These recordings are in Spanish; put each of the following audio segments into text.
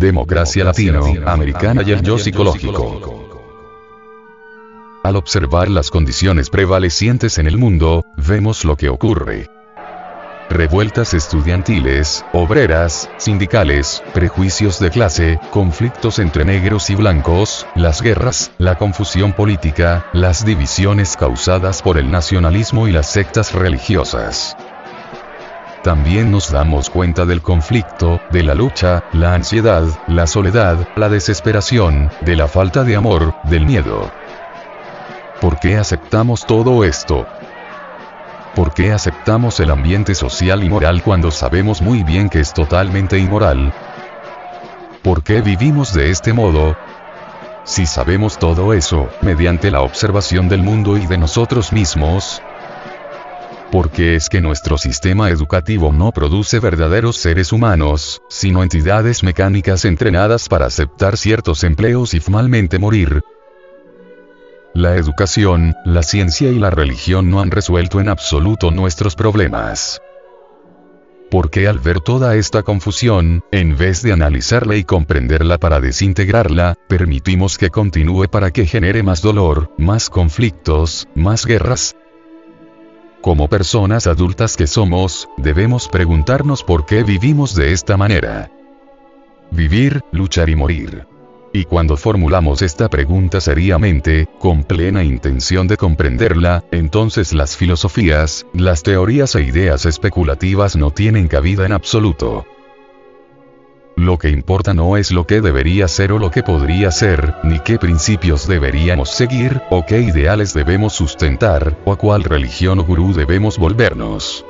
Democracia latinoamericana y el yo psicológico. Al observar las condiciones prevalecientes en el mundo, vemos lo que ocurre. Revueltas estudiantiles, obreras, sindicales, prejuicios de clase, conflictos entre negros y blancos, las guerras, la confusión política, las divisiones causadas por el nacionalismo y las sectas religiosas. También nos damos cuenta del conflicto, de la lucha, la ansiedad, la soledad, la desesperación, de la falta de amor, del miedo. ¿Por qué aceptamos todo esto? ¿Por qué aceptamos el ambiente social y moral cuando sabemos muy bien que es totalmente inmoral? ¿Por qué vivimos de este modo? Si sabemos todo eso, mediante la observación del mundo y de nosotros mismos, porque es que nuestro sistema educativo no produce verdaderos seres humanos, sino entidades mecánicas entrenadas para aceptar ciertos empleos y finalmente morir. La educación, la ciencia y la religión no han resuelto en absoluto nuestros problemas. Porque al ver toda esta confusión, en vez de analizarla y comprenderla para desintegrarla, permitimos que continúe para que genere más dolor, más conflictos, más guerras, como personas adultas que somos, debemos preguntarnos por qué vivimos de esta manera. Vivir, luchar y morir. Y cuando formulamos esta pregunta seriamente, con plena intención de comprenderla, entonces las filosofías, las teorías e ideas especulativas no tienen cabida en absoluto. Lo que importa no es lo que debería ser o lo que podría ser, ni qué principios deberíamos seguir, o qué ideales debemos sustentar, o a cuál religión o gurú debemos volvernos.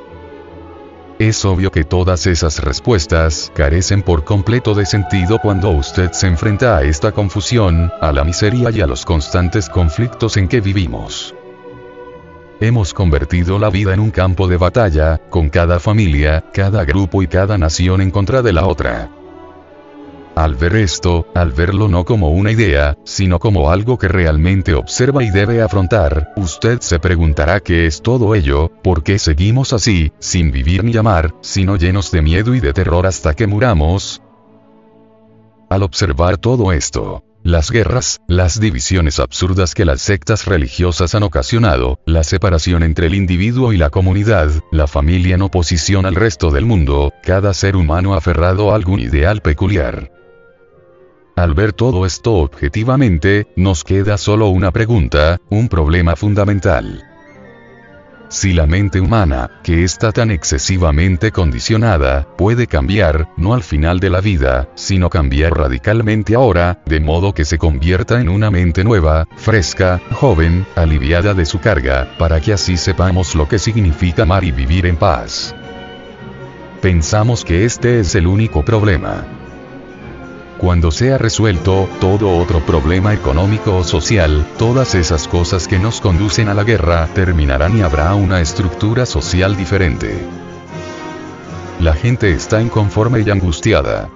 Es obvio que todas esas respuestas carecen por completo de sentido cuando usted se enfrenta a esta confusión, a la miseria y a los constantes conflictos en que vivimos. Hemos convertido la vida en un campo de batalla, con cada familia, cada grupo y cada nación en contra de la otra. Al ver esto, al verlo no como una idea, sino como algo que realmente observa y debe afrontar, usted se preguntará qué es todo ello, por qué seguimos así, sin vivir ni amar, sino llenos de miedo y de terror hasta que muramos. Al observar todo esto, las guerras, las divisiones absurdas que las sectas religiosas han ocasionado, la separación entre el individuo y la comunidad, la familia en oposición al resto del mundo, cada ser humano aferrado a algún ideal peculiar. Al ver todo esto objetivamente, nos queda solo una pregunta, un problema fundamental. Si la mente humana, que está tan excesivamente condicionada, puede cambiar, no al final de la vida, sino cambiar radicalmente ahora, de modo que se convierta en una mente nueva, fresca, joven, aliviada de su carga, para que así sepamos lo que significa amar y vivir en paz. Pensamos que este es el único problema. Cuando sea resuelto, todo otro problema económico o social, todas esas cosas que nos conducen a la guerra, terminarán y habrá una estructura social diferente. La gente está inconforme y angustiada.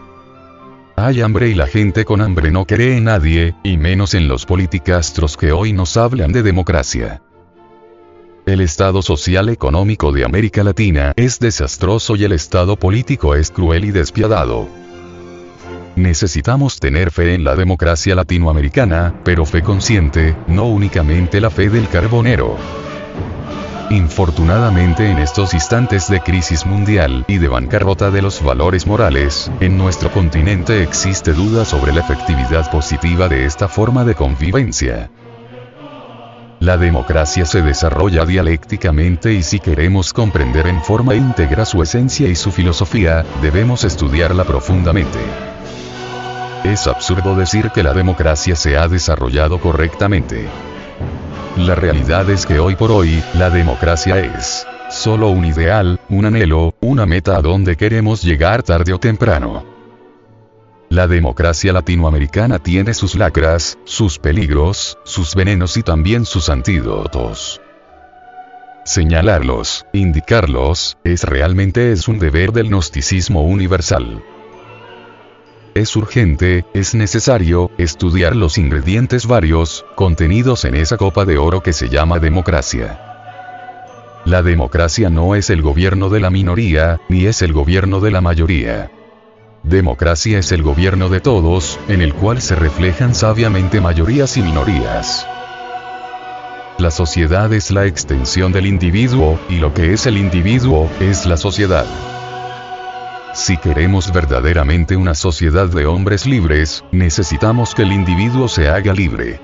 Hay hambre y la gente con hambre no cree en nadie, y menos en los politicastros que hoy nos hablan de democracia. El estado social económico de América Latina es desastroso y el estado político es cruel y despiadado. Necesitamos tener fe en la democracia latinoamericana, pero fe consciente, no únicamente la fe del carbonero. Infortunadamente en estos instantes de crisis mundial y de bancarrota de los valores morales, en nuestro continente existe duda sobre la efectividad positiva de esta forma de convivencia. La democracia se desarrolla dialécticamente y si queremos comprender en forma íntegra su esencia y su filosofía, debemos estudiarla profundamente. Es absurdo decir que la democracia se ha desarrollado correctamente. La realidad es que hoy por hoy, la democracia es solo un ideal, un anhelo, una meta a donde queremos llegar tarde o temprano. La democracia latinoamericana tiene sus lacras, sus peligros, sus venenos y también sus antídotos. Señalarlos, indicarlos, es realmente es un deber del gnosticismo universal. Es urgente, es necesario, estudiar los ingredientes varios, contenidos en esa copa de oro que se llama democracia. La democracia no es el gobierno de la minoría, ni es el gobierno de la mayoría. Democracia es el gobierno de todos, en el cual se reflejan sabiamente mayorías y minorías. La sociedad es la extensión del individuo, y lo que es el individuo, es la sociedad. Si queremos verdaderamente una sociedad de hombres libres, necesitamos que el individuo se haga libre.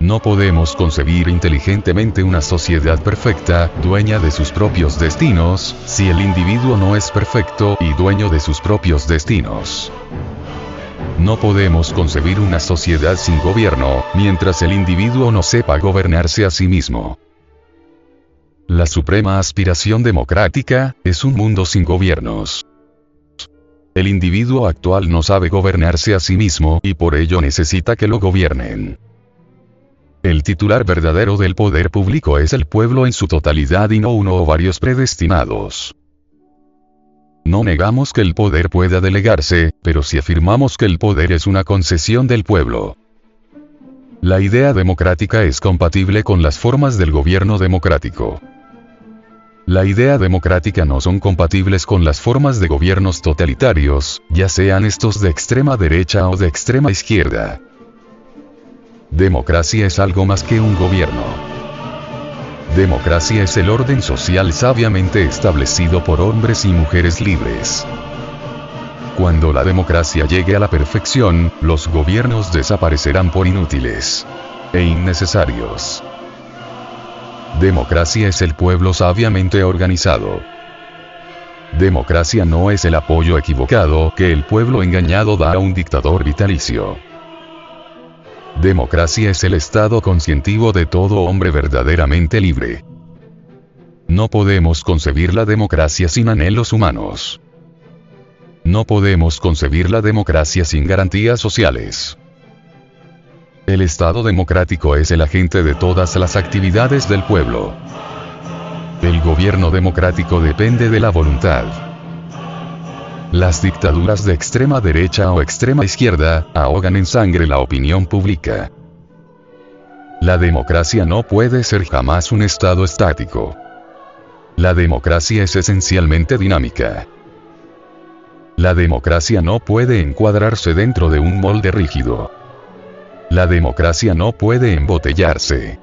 No podemos concebir inteligentemente una sociedad perfecta, dueña de sus propios destinos, si el individuo no es perfecto y dueño de sus propios destinos. No podemos concebir una sociedad sin gobierno, mientras el individuo no sepa gobernarse a sí mismo. La suprema aspiración democrática, es un mundo sin gobiernos. El individuo actual no sabe gobernarse a sí mismo y por ello necesita que lo gobiernen. El titular verdadero del poder público es el pueblo en su totalidad y no uno o varios predestinados. No negamos que el poder pueda delegarse, pero si afirmamos que el poder es una concesión del pueblo. La idea democrática es compatible con las formas del gobierno democrático. La idea democrática no son compatibles con las formas de gobiernos totalitarios, ya sean estos de extrema derecha o de extrema izquierda. Democracia es algo más que un gobierno. Democracia es el orden social sabiamente establecido por hombres y mujeres libres. Cuando la democracia llegue a la perfección, los gobiernos desaparecerán por inútiles e innecesarios. Democracia es el pueblo sabiamente organizado. Democracia no es el apoyo equivocado que el pueblo engañado da a un dictador vitalicio. Democracia es el estado conscientivo de todo hombre verdaderamente libre. No podemos concebir la democracia sin anhelos humanos. No podemos concebir la democracia sin garantías sociales. El Estado democrático es el agente de todas las actividades del pueblo. El gobierno democrático depende de la voluntad. Las dictaduras de extrema derecha o extrema izquierda, ahogan en sangre la opinión pública. La democracia no puede ser jamás un estado estático. La democracia es esencialmente dinámica. La democracia no puede encuadrarse dentro de un molde rígido. La democracia no puede embotellarse.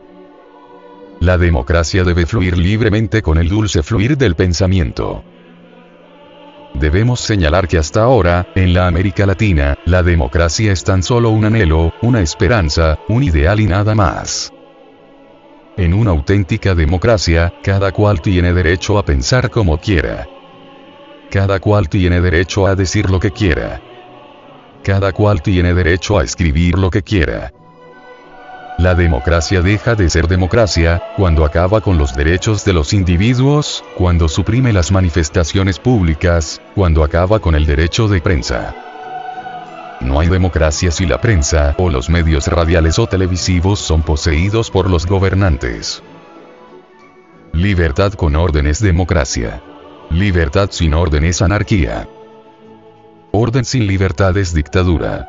La democracia debe fluir libremente con el dulce fluir del pensamiento. Debemos señalar que hasta ahora, en la América Latina, la democracia es tan solo un anhelo, una esperanza, un ideal y nada más. En una auténtica democracia, cada cual tiene derecho a pensar como quiera. Cada cual tiene derecho a decir lo que quiera. Cada cual tiene derecho a escribir lo que quiera. La democracia deja de ser democracia, cuando acaba con los derechos de los individuos, cuando suprime las manifestaciones públicas, cuando acaba con el derecho de prensa. No hay democracia si la prensa o los medios radiales o televisivos son poseídos por los gobernantes. Libertad con orden es democracia. Libertad sin orden es anarquía. Orden sin libertad es dictadura.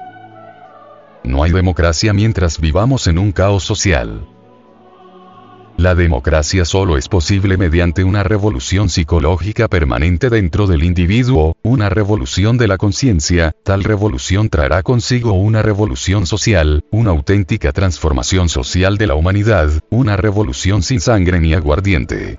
No hay democracia mientras vivamos en un caos social. La democracia solo es posible mediante una revolución psicológica permanente dentro del individuo, una revolución de la conciencia, tal revolución traerá consigo una revolución social, una auténtica transformación social de la humanidad, una revolución sin sangre ni aguardiente.